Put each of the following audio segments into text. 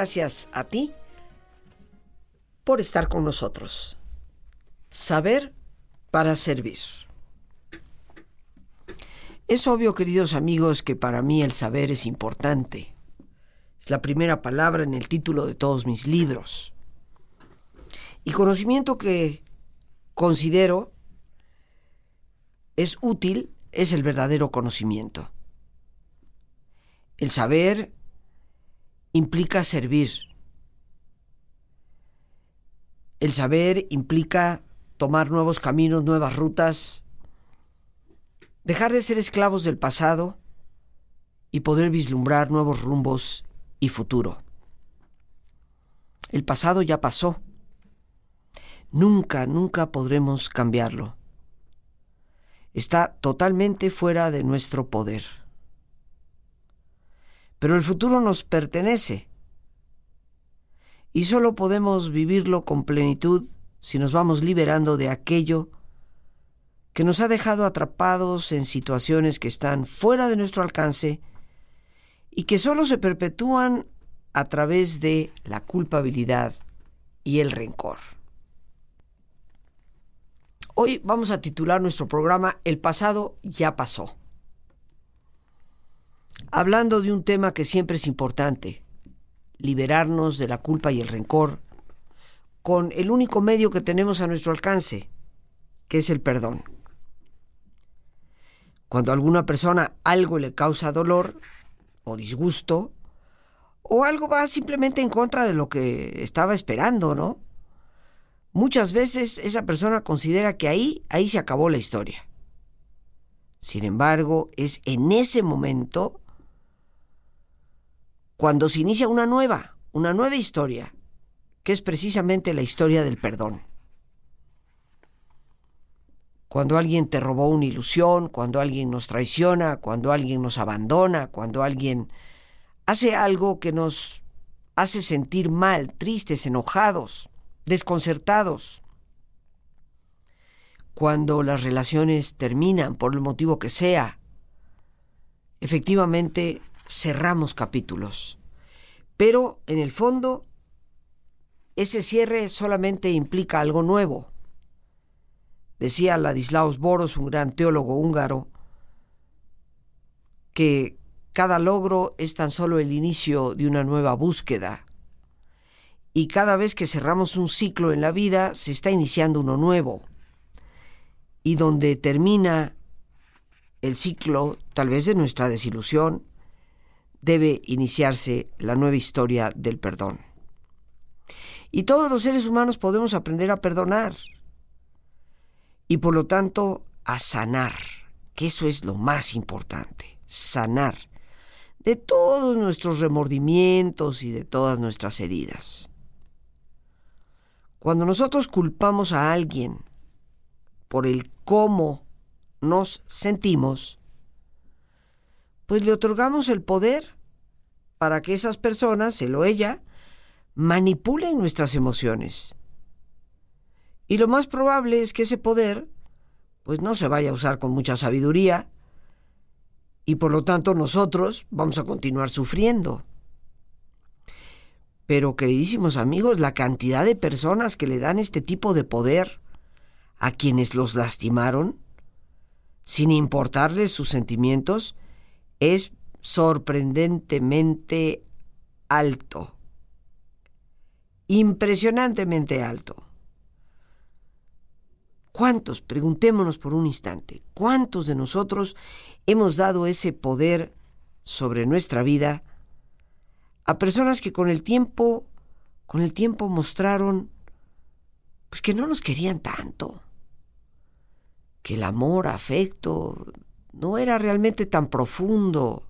Gracias a ti por estar con nosotros. Saber para servir. Es obvio, queridos amigos, que para mí el saber es importante. Es la primera palabra en el título de todos mis libros. Y conocimiento que considero es útil es el verdadero conocimiento. El saber implica servir. El saber implica tomar nuevos caminos, nuevas rutas, dejar de ser esclavos del pasado y poder vislumbrar nuevos rumbos y futuro. El pasado ya pasó. Nunca, nunca podremos cambiarlo. Está totalmente fuera de nuestro poder. Pero el futuro nos pertenece y solo podemos vivirlo con plenitud si nos vamos liberando de aquello que nos ha dejado atrapados en situaciones que están fuera de nuestro alcance y que solo se perpetúan a través de la culpabilidad y el rencor. Hoy vamos a titular nuestro programa El pasado ya pasó. Hablando de un tema que siempre es importante, liberarnos de la culpa y el rencor, con el único medio que tenemos a nuestro alcance, que es el perdón. Cuando a alguna persona algo le causa dolor o disgusto, o algo va simplemente en contra de lo que estaba esperando, ¿no? Muchas veces esa persona considera que ahí, ahí se acabó la historia. Sin embargo, es en ese momento cuando se inicia una nueva, una nueva historia, que es precisamente la historia del perdón. Cuando alguien te robó una ilusión, cuando alguien nos traiciona, cuando alguien nos abandona, cuando alguien hace algo que nos hace sentir mal, tristes, enojados, desconcertados. Cuando las relaciones terminan por el motivo que sea, efectivamente cerramos capítulos. Pero en el fondo, ese cierre solamente implica algo nuevo. Decía Ladislaus Boros, un gran teólogo húngaro, que cada logro es tan solo el inicio de una nueva búsqueda. Y cada vez que cerramos un ciclo en la vida, se está iniciando uno nuevo. Y donde termina el ciclo, tal vez de nuestra desilusión, debe iniciarse la nueva historia del perdón. Y todos los seres humanos podemos aprender a perdonar y por lo tanto a sanar, que eso es lo más importante, sanar de todos nuestros remordimientos y de todas nuestras heridas. Cuando nosotros culpamos a alguien por el cómo nos sentimos, pues le otorgamos el poder para que esas personas, él o ella, manipulen nuestras emociones. Y lo más probable es que ese poder, pues no se vaya a usar con mucha sabiduría, y por lo tanto nosotros vamos a continuar sufriendo. Pero, queridísimos amigos, la cantidad de personas que le dan este tipo de poder a quienes los lastimaron, sin importarles sus sentimientos, es sorprendentemente alto, impresionantemente alto. ¿Cuántos, preguntémonos por un instante, cuántos de nosotros hemos dado ese poder sobre nuestra vida a personas que con el tiempo, con el tiempo mostraron pues que no nos querían tanto, que el amor, afecto, no era realmente tan profundo.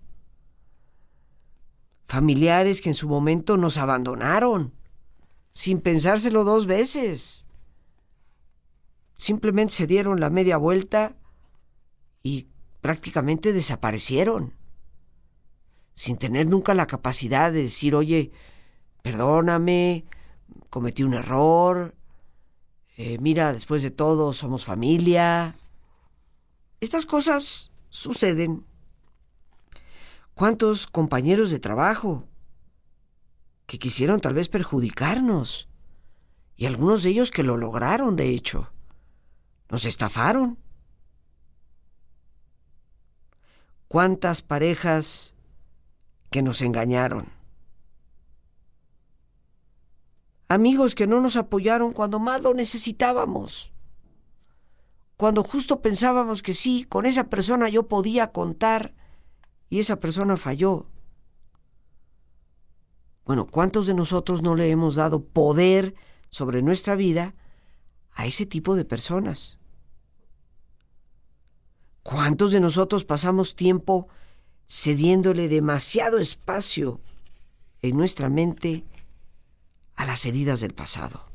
Familiares que en su momento nos abandonaron, sin pensárselo dos veces. Simplemente se dieron la media vuelta y prácticamente desaparecieron, sin tener nunca la capacidad de decir, oye, perdóname, cometí un error, eh, mira, después de todo somos familia. Estas cosas suceden. ¿Cuántos compañeros de trabajo que quisieron tal vez perjudicarnos. Y algunos de ellos que lo lograron, de hecho. Nos estafaron. ¿Cuántas parejas que nos engañaron? Amigos que no nos apoyaron cuando más lo necesitábamos. Cuando justo pensábamos que sí, con esa persona yo podía contar y esa persona falló. Bueno, ¿cuántos de nosotros no le hemos dado poder sobre nuestra vida a ese tipo de personas? ¿Cuántos de nosotros pasamos tiempo cediéndole demasiado espacio en nuestra mente a las heridas del pasado?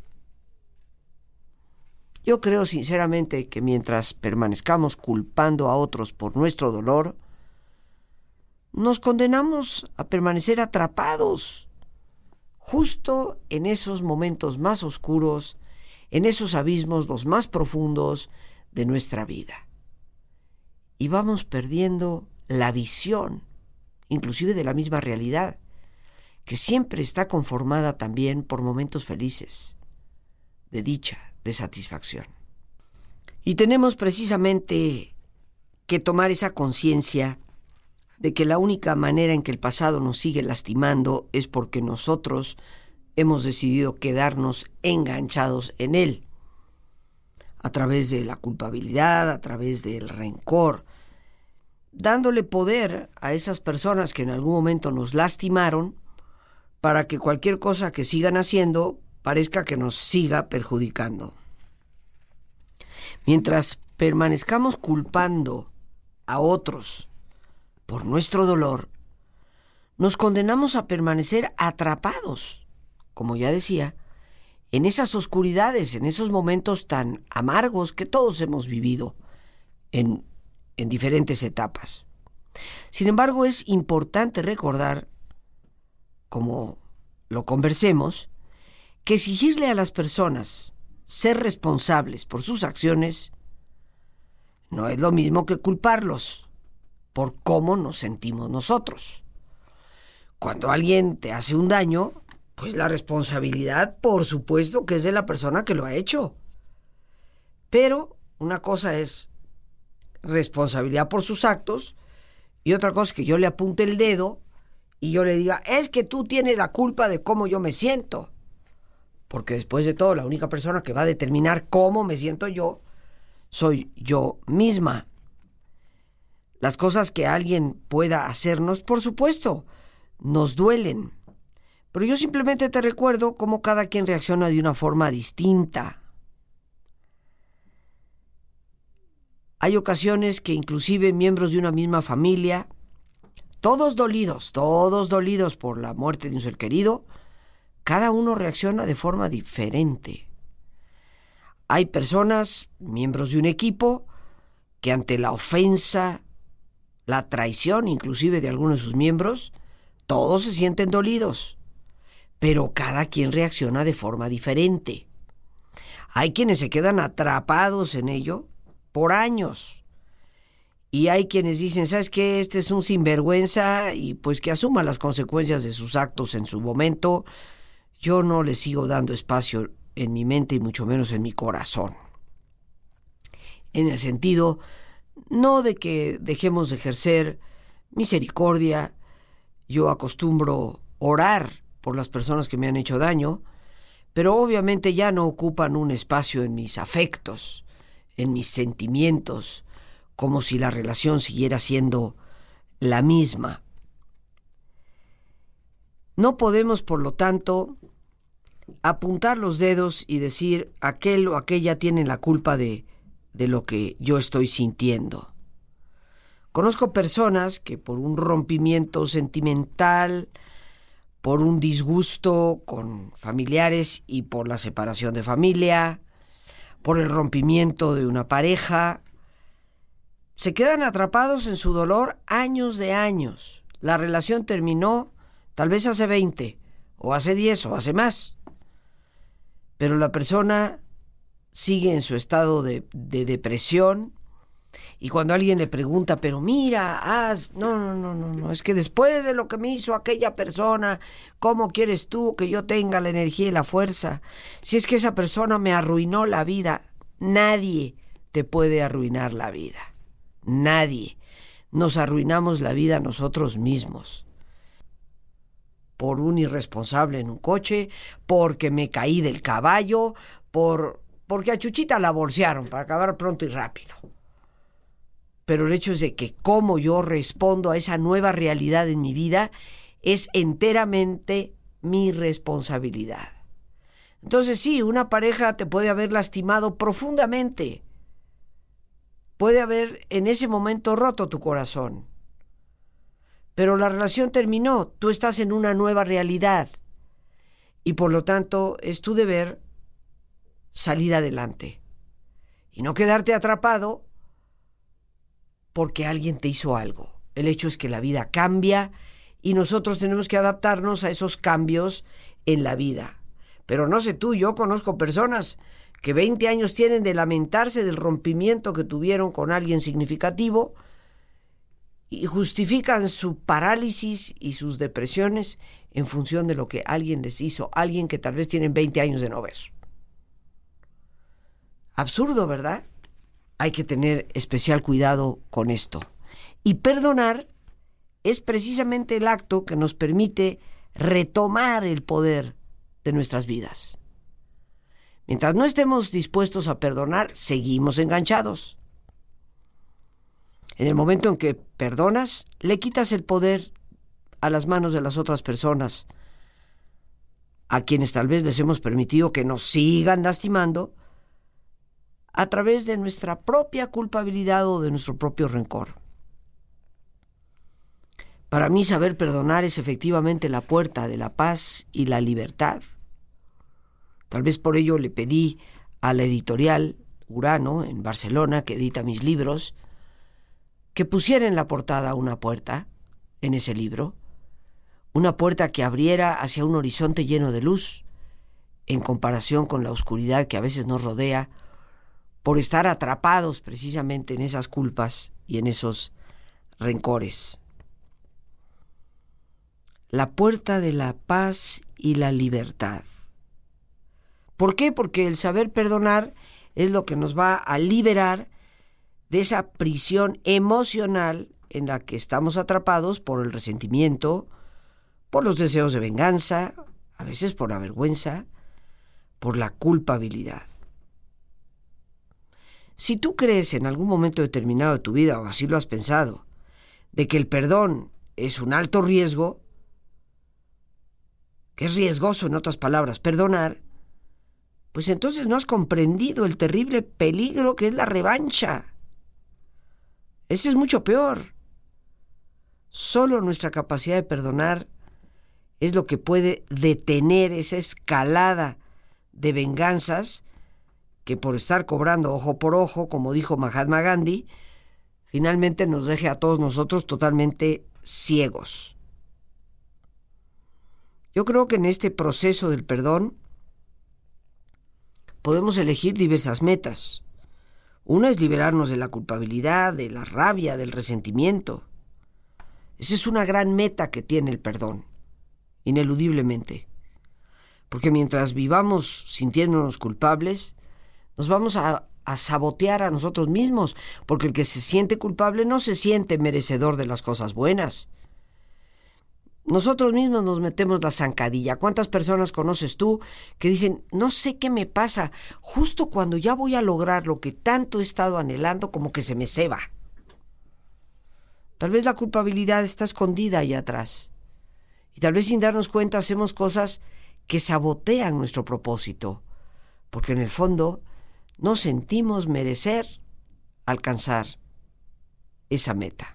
Yo creo sinceramente que mientras permanezcamos culpando a otros por nuestro dolor, nos condenamos a permanecer atrapados justo en esos momentos más oscuros, en esos abismos los más profundos de nuestra vida. Y vamos perdiendo la visión, inclusive de la misma realidad, que siempre está conformada también por momentos felices, de dicha, de satisfacción. Y tenemos precisamente que tomar esa conciencia de que la única manera en que el pasado nos sigue lastimando es porque nosotros hemos decidido quedarnos enganchados en él, a través de la culpabilidad, a través del rencor, dándole poder a esas personas que en algún momento nos lastimaron para que cualquier cosa que sigan haciendo parezca que nos siga perjudicando. Mientras permanezcamos culpando a otros por nuestro dolor, nos condenamos a permanecer atrapados, como ya decía, en esas oscuridades, en esos momentos tan amargos que todos hemos vivido en, en diferentes etapas. Sin embargo, es importante recordar, como lo conversemos, que exigirle a las personas ser responsables por sus acciones no es lo mismo que culparlos por cómo nos sentimos nosotros. Cuando alguien te hace un daño, pues la responsabilidad, por supuesto, que es de la persona que lo ha hecho. Pero una cosa es responsabilidad por sus actos y otra cosa es que yo le apunte el dedo y yo le diga, es que tú tienes la culpa de cómo yo me siento. Porque después de todo, la única persona que va a determinar cómo me siento yo soy yo misma. Las cosas que alguien pueda hacernos, por supuesto, nos duelen. Pero yo simplemente te recuerdo cómo cada quien reacciona de una forma distinta. Hay ocasiones que inclusive miembros de una misma familia, todos dolidos, todos dolidos por la muerte de un ser querido, cada uno reacciona de forma diferente. Hay personas, miembros de un equipo, que ante la ofensa, la traición inclusive de algunos de sus miembros, todos se sienten dolidos, pero cada quien reacciona de forma diferente. Hay quienes se quedan atrapados en ello por años. Y hay quienes dicen, ¿sabes qué? Este es un sinvergüenza y pues que asuma las consecuencias de sus actos en su momento. Yo no le sigo dando espacio en mi mente y mucho menos en mi corazón. En el sentido no de que dejemos de ejercer misericordia, yo acostumbro orar por las personas que me han hecho daño, pero obviamente ya no ocupan un espacio en mis afectos, en mis sentimientos, como si la relación siguiera siendo la misma. No podemos, por lo tanto, apuntar los dedos y decir aquel o aquella tiene la culpa de de lo que yo estoy sintiendo. Conozco personas que por un rompimiento sentimental, por un disgusto con familiares y por la separación de familia, por el rompimiento de una pareja, se quedan atrapados en su dolor años de años. La relación terminó tal vez hace 20, o hace 10, o hace más. Pero la persona sigue en su estado de, depresión, Y cuando alguien le pregunta, pero mira, haz, no, no, no, no, no, es que después de lo que me hizo aquella persona, ¿cómo quieres tú que yo tenga la energía y la fuerza? Si es que esa persona me arruinó la vida, nadie te puede arruinar la vida. Nadie. Nos arruinamos la vida nosotros mismos. Por un irresponsable en un coche, porque me caí del caballo, por porque a Chuchita la bolsearon para acabar pronto y rápido. Pero el hecho es de que cómo yo respondo a esa nueva realidad en mi vida es enteramente mi responsabilidad. Entonces sí, una pareja te puede haber lastimado profundamente, puede haber en ese momento roto tu corazón, pero la relación terminó, tú estás en una nueva realidad y por lo tanto es tu deber salir adelante y no quedarte atrapado porque alguien te hizo algo. El hecho es que la vida cambia y nosotros tenemos que adaptarnos a esos cambios en la vida. Pero no sé tú, yo conozco personas que 20 años tienen de lamentarse del rompimiento que tuvieron con alguien significativo y justifican su parálisis y sus depresiones en función de lo que alguien les hizo, alguien que tal vez tienen 20 años de no ver. Absurdo, ¿verdad? hay que tener especial cuidado con esto. Y perdonar es precisamente el acto que nos permite retomar el poder de nuestras vidas. Mientras no estemos dispuestos a perdonar, seguimos enganchados. En el momento en que perdonas, le quitas el poder a las manos de las otras personas, a quienes tal vez les hemos permitido que nos sigan lastimando, a través de nuestra propia culpabilidad o de nuestro propio rencor. Para mí saber perdonar es efectivamente la puerta de la paz y la libertad. Tal vez por ello le pedí a la editorial Urano en Barcelona, que edita mis libros, que pusiera en la portada una puerta en ese libro, una puerta que abriera hacia un horizonte lleno de luz, en comparación con la oscuridad que a veces nos rodea por estar atrapados precisamente en esas culpas y en esos rencores. La puerta de la paz y la libertad. ¿Por qué? Porque el saber perdonar es lo que nos va a liberar de esa prisión emocional en la que estamos atrapados por el resentimiento, por los deseos de venganza, a veces por la vergüenza, por la culpabilidad. Si tú crees en algún momento determinado de tu vida, o así lo has pensado, de que el perdón es un alto riesgo, que es riesgoso, en otras palabras, perdonar, pues entonces no has comprendido el terrible peligro que es la revancha. Ese es mucho peor. Solo nuestra capacidad de perdonar es lo que puede detener esa escalada de venganzas que por estar cobrando ojo por ojo, como dijo Mahatma Gandhi, finalmente nos deje a todos nosotros totalmente ciegos. Yo creo que en este proceso del perdón podemos elegir diversas metas. Una es liberarnos de la culpabilidad, de la rabia, del resentimiento. Esa es una gran meta que tiene el perdón, ineludiblemente. Porque mientras vivamos sintiéndonos culpables, nos vamos a, sabotear a nosotros mismos, porque el que se siente culpable no se siente merecedor de las cosas buenas. Nosotros mismos nos metemos la zancadilla. ¿Cuántas personas conoces tú que dicen, no sé qué me pasa, justo cuando ya voy a lograr lo que tanto he estado anhelando, como que se me ceba? Tal vez la culpabilidad está escondida ahí atrás. Y tal vez sin darnos cuenta hacemos cosas que sabotean nuestro propósito. Porque en el fondo no sentimos merecer alcanzar esa meta.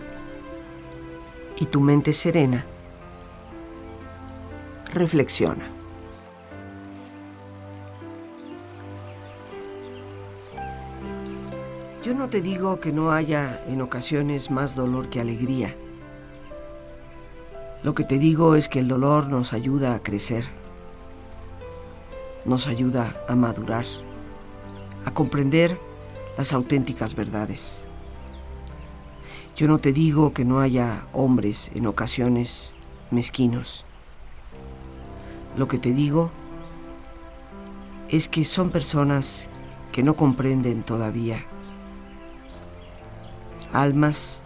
y tu mente serena, reflexiona. Yo no te digo que no haya en ocasiones más dolor que alegría. Lo que te digo es que el dolor nos ayuda a crecer, nos ayuda a madurar, a comprender las auténticas verdades. Yo no te digo que no haya hombres en ocasiones mezquinos. Lo que te digo es que son personas que no comprenden todavía. Almas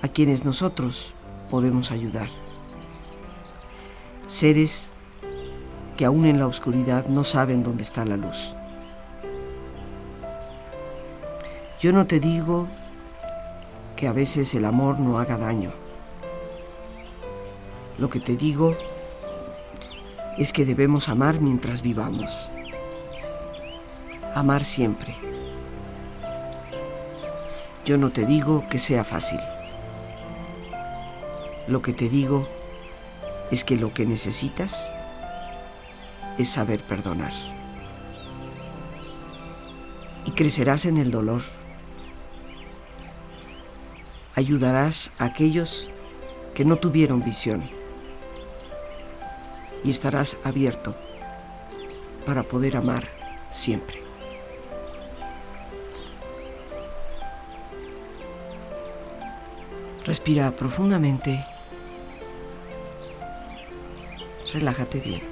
a quienes nosotros podemos ayudar. Seres que aún en la oscuridad no saben dónde está la luz. Yo no te digo que a veces el amor no haga daño. Lo que te digo es que debemos amar mientras vivamos. Amar siempre. Yo no te digo que sea fácil. Lo que te digo es que lo que necesitas es saber perdonar. Y crecerás en el dolor. Ayudarás a aquellos que no tuvieron visión. Y estarás abierto para poder amar siempre. Respira profundamente. Relájate bien.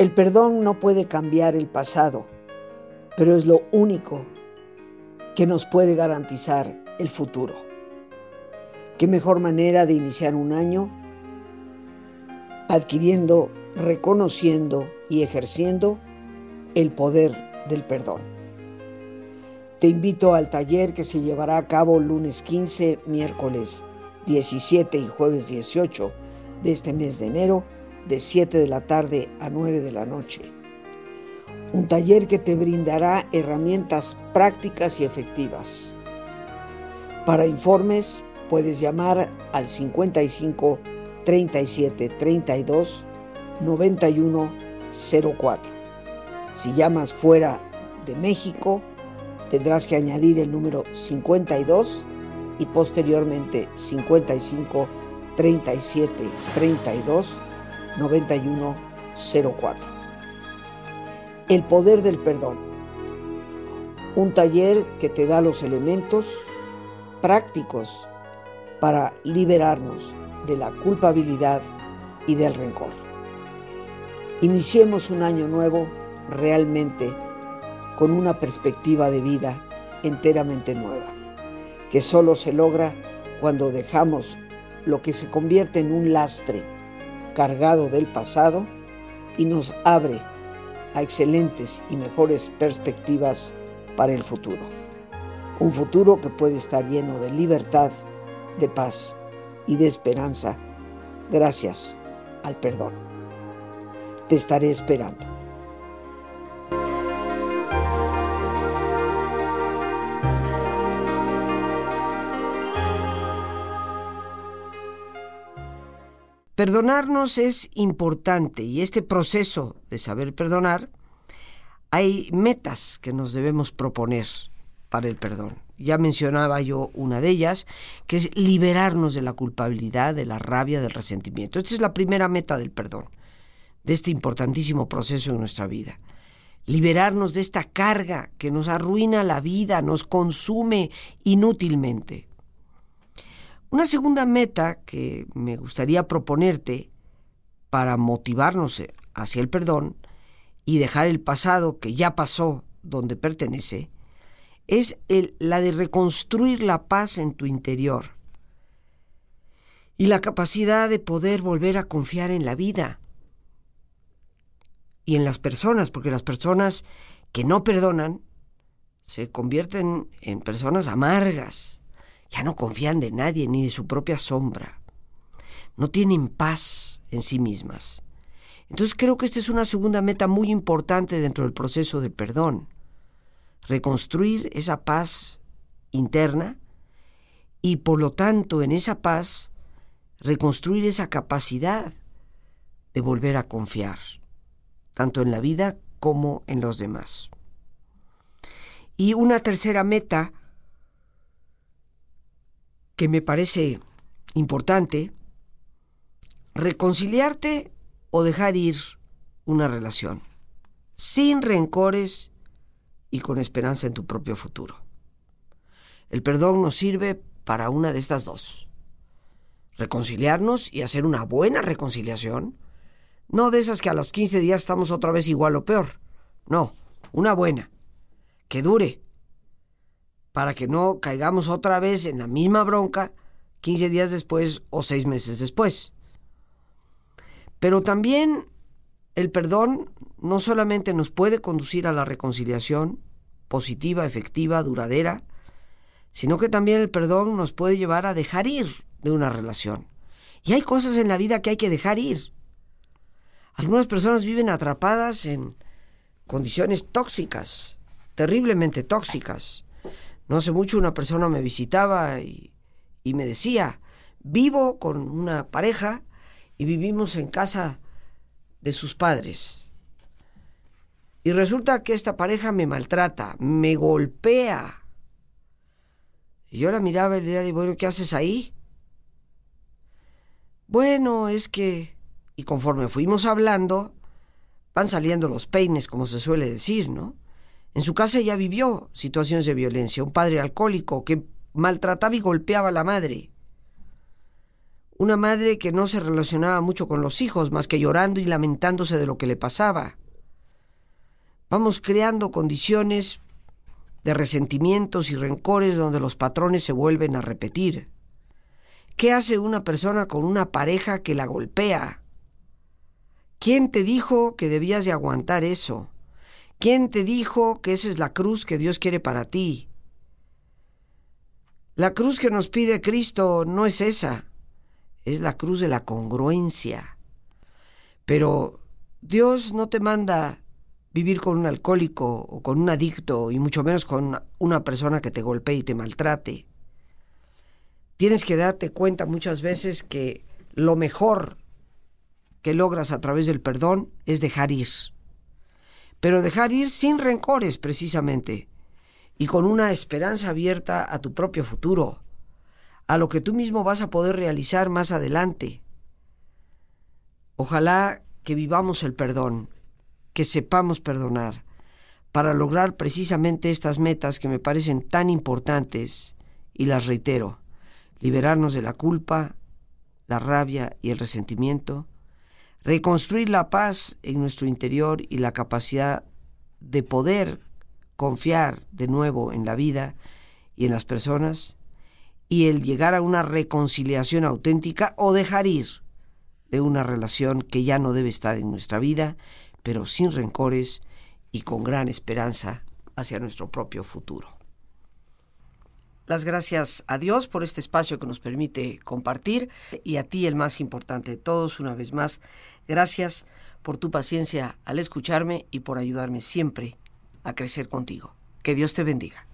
El perdón no puede cambiar el pasado, pero es lo único que nos puede garantizar el futuro. ¿Qué mejor manera de iniciar un año adquiriendo, reconociendo y ejerciendo el poder del perdón? Te invito al taller que se llevará a cabo lunes 15, miércoles 17 y jueves 18 de este mes de enero de 7 de la tarde a 9 de la noche. Un taller que te brindará herramientas prácticas y efectivas. Para informes puedes llamar al 55 37 32 91 04. Si llamas fuera de México, tendrás que añadir el número 52 y posteriormente 55 37 32 9104. El poder del perdón. Un taller que te da los elementos prácticos para liberarnos de la culpabilidad y del rencor. Iniciemos un año nuevo realmente con una perspectiva de vida enteramente nueva, que solo se logra cuando dejamos lo que se convierte en un lastre cargado del pasado y nos abre a excelentes y mejores perspectivas para el futuro. Un futuro que puede estar lleno de libertad, de paz y de esperanza gracias al perdón. Te estaré esperando. Perdonarnos es importante y este proceso de saber perdonar, hay metas que nos debemos proponer para el perdón. Ya mencionaba yo una de ellas, que es liberarnos de la culpabilidad, de la rabia, del resentimiento. Esta es la primera meta del perdón, de este importantísimo proceso en nuestra vida. Liberarnos de esta carga que nos arruina la vida, nos consume inútilmente. Una segunda meta que me gustaría proponerte para motivarnos hacia el perdón y dejar el pasado que ya pasó donde pertenece, es la de reconstruir la paz en tu interior y la capacidad de poder volver a confiar en la vida y en las personas, porque las personas que no perdonan se convierten en personas amargas, ya no confían de nadie ni de su propia sombra. No tienen paz en sí mismas. Entonces creo que esta es una segunda meta muy importante dentro del proceso de perdón. Reconstruir esa paz interna y por lo tanto en esa paz reconstruir esa capacidad de volver a confiar, tanto en la vida como en los demás. Y una tercera meta que me parece importante, reconciliarte o dejar ir una relación, sin rencores y con esperanza en tu propio futuro. El perdón nos sirve para una de estas dos. Reconciliarnos y hacer una buena reconciliación. No de esas que a los 15 días estamos otra vez igual o peor. No, una buena. Que dure. Para que no caigamos otra vez en la misma bronca 15 días después o 6 meses después. Pero también el perdón no solamente nos puede conducir a la reconciliación positiva, efectiva, duradera, sino que también el perdón nos puede llevar a dejar ir de una relación. Y hay cosas en la vida que hay que dejar ir. Algunas personas viven atrapadas en condiciones tóxicas, terriblemente tóxicas. No hace mucho una persona me visitaba y, me decía, vivo con una pareja y vivimos en casa de sus padres. Y resulta que esta pareja me maltrata, me golpea, y yo la miraba y le decía, bueno, ¿qué haces ahí? Bueno, es que... Y conforme fuimos hablando, van saliendo los peines, como se suele decir, ¿no? En su casa ella vivió situaciones de violencia, un padre alcohólico que maltrataba y golpeaba a la madre. Una madre que no se relacionaba mucho con los hijos, más que llorando y lamentándose de lo que le pasaba. Vamos creando condiciones de resentimientos y rencores donde los patrones se vuelven a repetir. ¿Qué hace una persona con una pareja que la golpea? ¿Quién te dijo que debías de aguantar eso? ¿Quién te dijo que esa es la cruz que Dios quiere para ti? La cruz que nos pide Cristo no es esa, es la cruz de la congruencia. Pero Dios no te manda vivir con un alcohólico o con un adicto y mucho menos con una persona que te golpee y te maltrate. Tienes que darte cuenta muchas veces que lo mejor que logras a través del perdón es dejar ir. Pero dejar ir sin rencores precisamente y con una esperanza abierta a tu propio futuro, a lo que tú mismo vas a poder realizar más adelante. Ojalá que vivamos el perdón que sepamos perdonar para lograr precisamente estas metas que me parecen tan importantes y las reitero, liberarnos de la culpa, la rabia y el resentimiento, reconstruir la paz en nuestro interior y la capacidad de poder confiar de nuevo en la vida y en las personas, y el llegar a una reconciliación auténtica o dejar ir de una relación que ya no debe estar en nuestra vida pero sin rencores y con gran esperanza hacia nuestro propio futuro. Las gracias a Dios por este espacio que nos permite compartir y a ti el más importante de todos, una vez más, gracias por tu paciencia al escucharme y por ayudarme siempre a crecer contigo. Que Dios te bendiga.